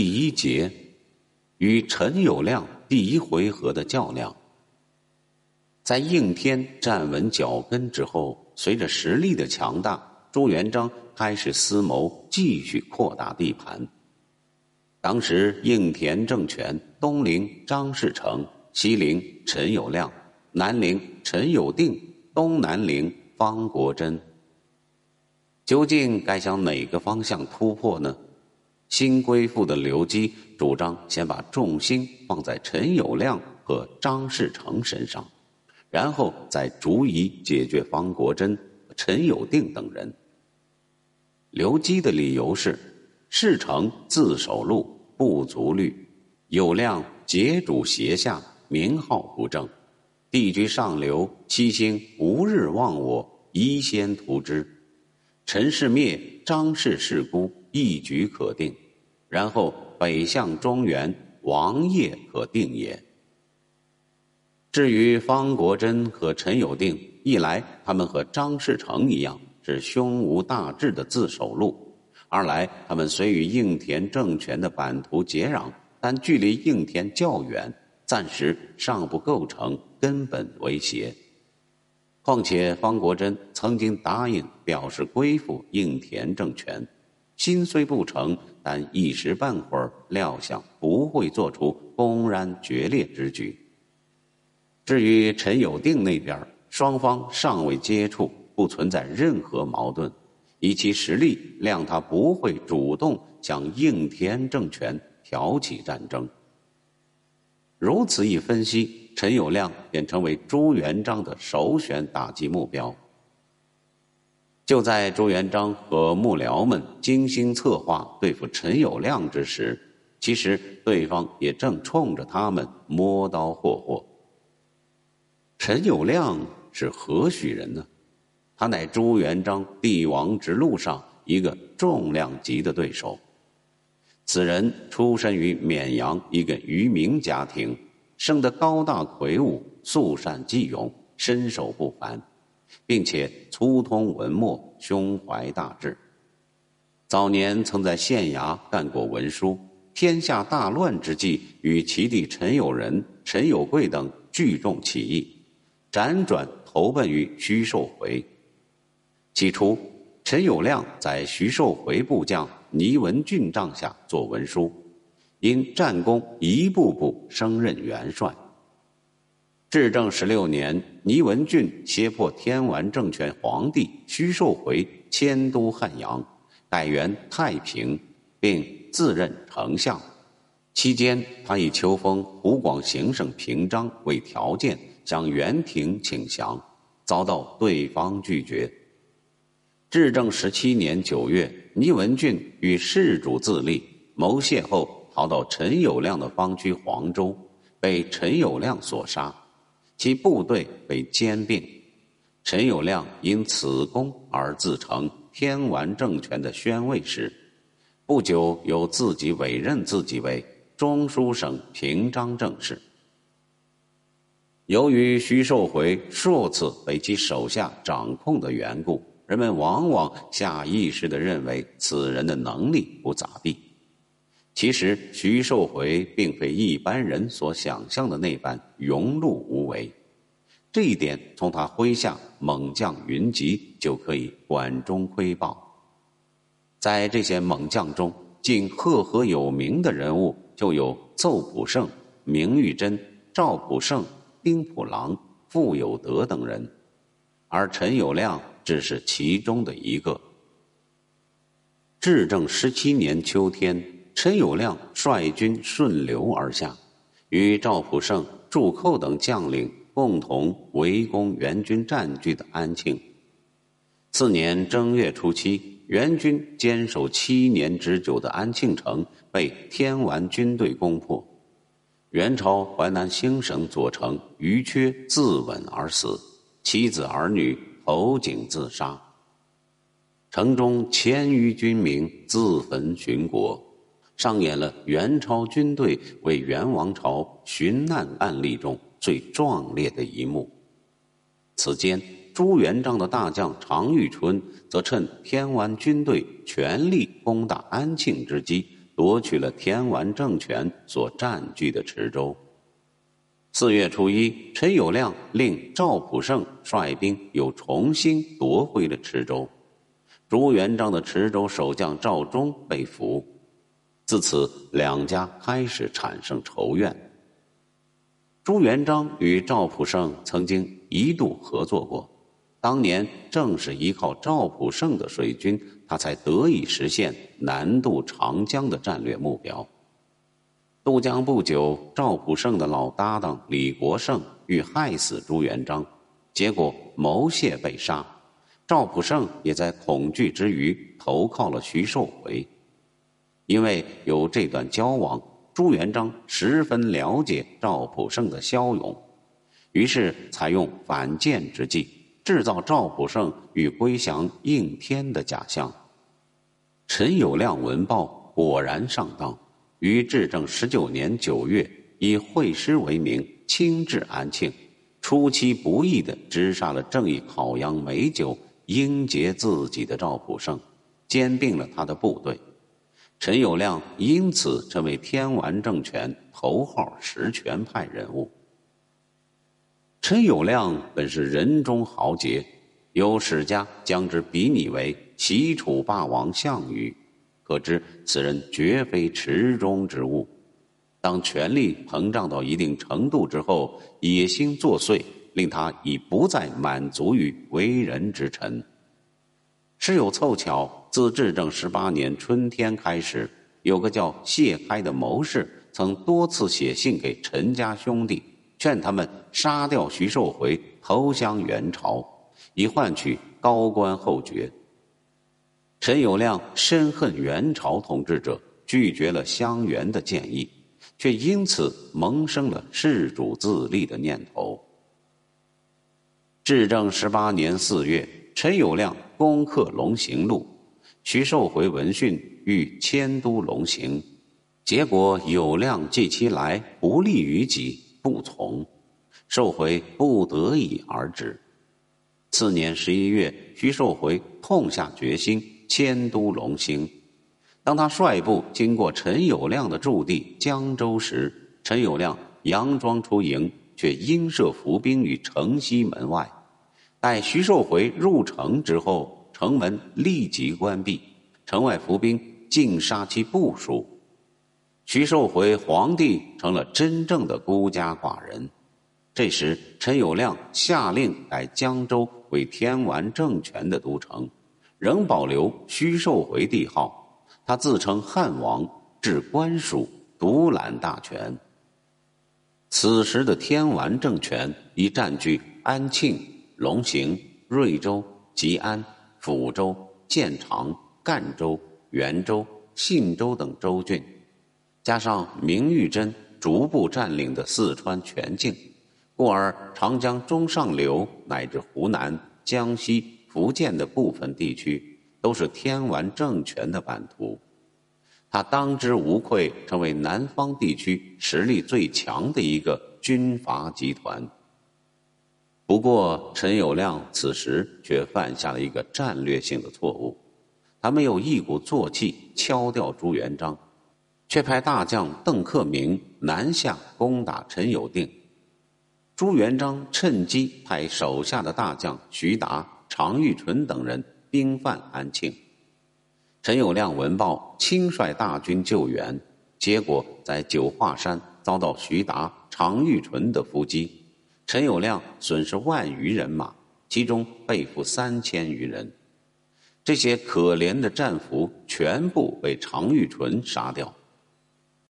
第一节，与陈友谅第一回合的较量。在应天站稳脚跟之后，随着实力的强大，朱元璋开始思谋继续扩大地盘。当时应田政权东临张士诚，西临陈友谅，南临陈友定，东南临方国珍。究竟该向哪个方向突破呢？新归附的刘基主张先把重心放在陈友谅和张士诚身上，然后再逐一解决方国珍、陈友定等人。刘基的理由是：士诚自守路不足虑，友谅节主胁下，名号不正，帝居上流，七星无日忘我，宜先图之。陈氏灭，张氏世孤，一举可定。然后北向中原，王业可定也。至于方国珍和陈友定，一来他们和张士诚一样是胸无大志的自守路；二来他们虽与应田政权的版图接壤，但距离应田较远，暂时尚不构成根本威胁。况且方国珍曾经答应表示归附应田政权，心虽不诚，但一时半会儿料想不会做出公然决裂之举。至于陈友定那边，双方尚未接触，不存在任何矛盾，以其实力谅他不会主动向应天政权挑起战争。如此一分析。陈友谅便成为朱元璋的首选打击目标。就在朱元璋和幕僚们精心策划对付陈友谅之时，其实对方也正冲着他们摸刀霍霍。陈友谅是何许人呢？他乃朱元璋帝王之路上一个重量级的对手。此人出身于绵阳一个渔民家庭。生得高大魁梧，素善技勇，身手不凡，并且粗通文墨，胸怀大志。早年曾在县衙干过文书，天下大乱之际，与其弟陈友仁、陈友贵等聚众起义，辗转投奔于徐寿回。起初，陈友谅在徐寿回部将倪文俊帐下做文书。因战功一步步升任元帅。至正十六年，倪文俊胁迫天完政权皇帝徐寿回迁都汉阳，改元太平，并自任丞相。期间，他以求封湖广行省平章为条件，向元廷请降，遭到对方拒绝。至正十七年九月，倪文俊与世主自立，谋邂后。逃到陈友谅的方区黄州，被陈友谅所杀，其部队被兼并。陈友谅因此功而自成天完政权的宣慰使，不久又自己委任自己为中书省平章政事。由于徐寿回数次被其手下掌控的缘故，人们往往下意识地认为此人的能力不咋地。其实，徐寿回并非一般人所想象的那般庸碌无为，这一点从他麾下猛将云集就可以管中窥豹。在这些猛将中，竟赫赫有名的人物就有奏普胜、明玉珍、赵普胜、丁普郎、傅有德等人，而陈友谅只是其中的一个。至正十七年秋天。陈友谅率军顺流而下，与赵普胜、祝寇等将领共同围攻元军占据的安庆。次年正月初七，元军坚守七年之久的安庆城被天完军队攻破，元朝淮南兴省左丞余缺自刎而死，妻子儿女投井自杀，城中千余军民自焚殉国。上演了元朝军队为元王朝寻难案例中最壮烈的一幕。此间，朱元璋的大将常遇春则趁天完军队全力攻打安庆之机，夺取了天完政权所占据的池州。四月初一，陈友谅令赵普胜率兵又重新夺回了池州。朱元璋的池州守将赵忠被俘，自此两家开始产生仇怨。朱元璋与赵普胜曾经一度合作过，当年正是依靠赵普胜的水军，他才得以实现南渡长江的战略目标。渡江不久，赵普胜的老搭档李国胜欲害死朱元璋，结果谋泄被杀。赵普胜也在恐惧之余投靠了徐寿回。因为有这段交往，朱元璋十分了解赵普胜的骁勇，于是采用反间之计，制造赵普胜与归降应天的假象。陈友谅闻报，果然上当。于至正十九年九月，以会师为名，亲至安庆，出其不意地直杀了正义烤羊美酒、应劫自己的赵普胜，兼并了他的部队。陈友谅因此成为天完政权头号实权派人物。陈友谅本是人中豪杰，有史家将之比拟为齐楚霸王项羽。可知此人绝非池中之物。当权力膨胀到一定程度之后，野心作祟，令他已不再满足于为人之臣。事有凑巧，自至正十八年春天开始，有个叫谢开的谋士，曾多次写信给陈家兄弟，劝他们杀掉徐寿回，投降元朝，以换取高官厚爵。陈友谅深恨元朝统治者，拒绝了襄元的建议，却因此萌生了弑主自立的念头。至正十八年四月，陈友谅攻克龙行路，徐寿回闻讯欲迁都龙行，结果友谅计其来不利于己，不从，寿回不得已而止。次年十一月，徐寿回痛下决心。迁都龙兴，当他率部经过陈友谅的驻地江州时，陈友谅佯装出营，却因设伏兵于城西门外。待徐寿回入城之后，城门立即关闭，城外伏兵尽杀其部属。徐寿回皇帝成了真正的孤家寡人。这时，陈友谅下令改江州为天完政权的都城。仍保留徐寿回帝号，他自称汉王，治官署，独揽大权。此时的天完政权已占据安庆、龙行、瑞州、吉安、抚州、建长、赣州、元州、信州等州郡，加上明玉珍逐步占领的四川全境，故而长江中上流乃至湖南、江西。福建的部分地区都是天完政权的版图，他当之无愧成为南方地区实力最强的一个军阀集团。不过，陈友谅此时却犯下了一个战略性的错误，他没有一鼓作气敲掉朱元璋，却派大将邓克明南下攻打陈友定。朱元璋趁机派手下的大将徐达。常遇淳等人兵犯安庆，陈友谅闻报，亲率大军救援，结果在九华山遭到徐达、常遇淳的伏击，陈友谅损失万余人马，其中被俘三千余人。这些可怜的战俘全部被常遇淳杀掉。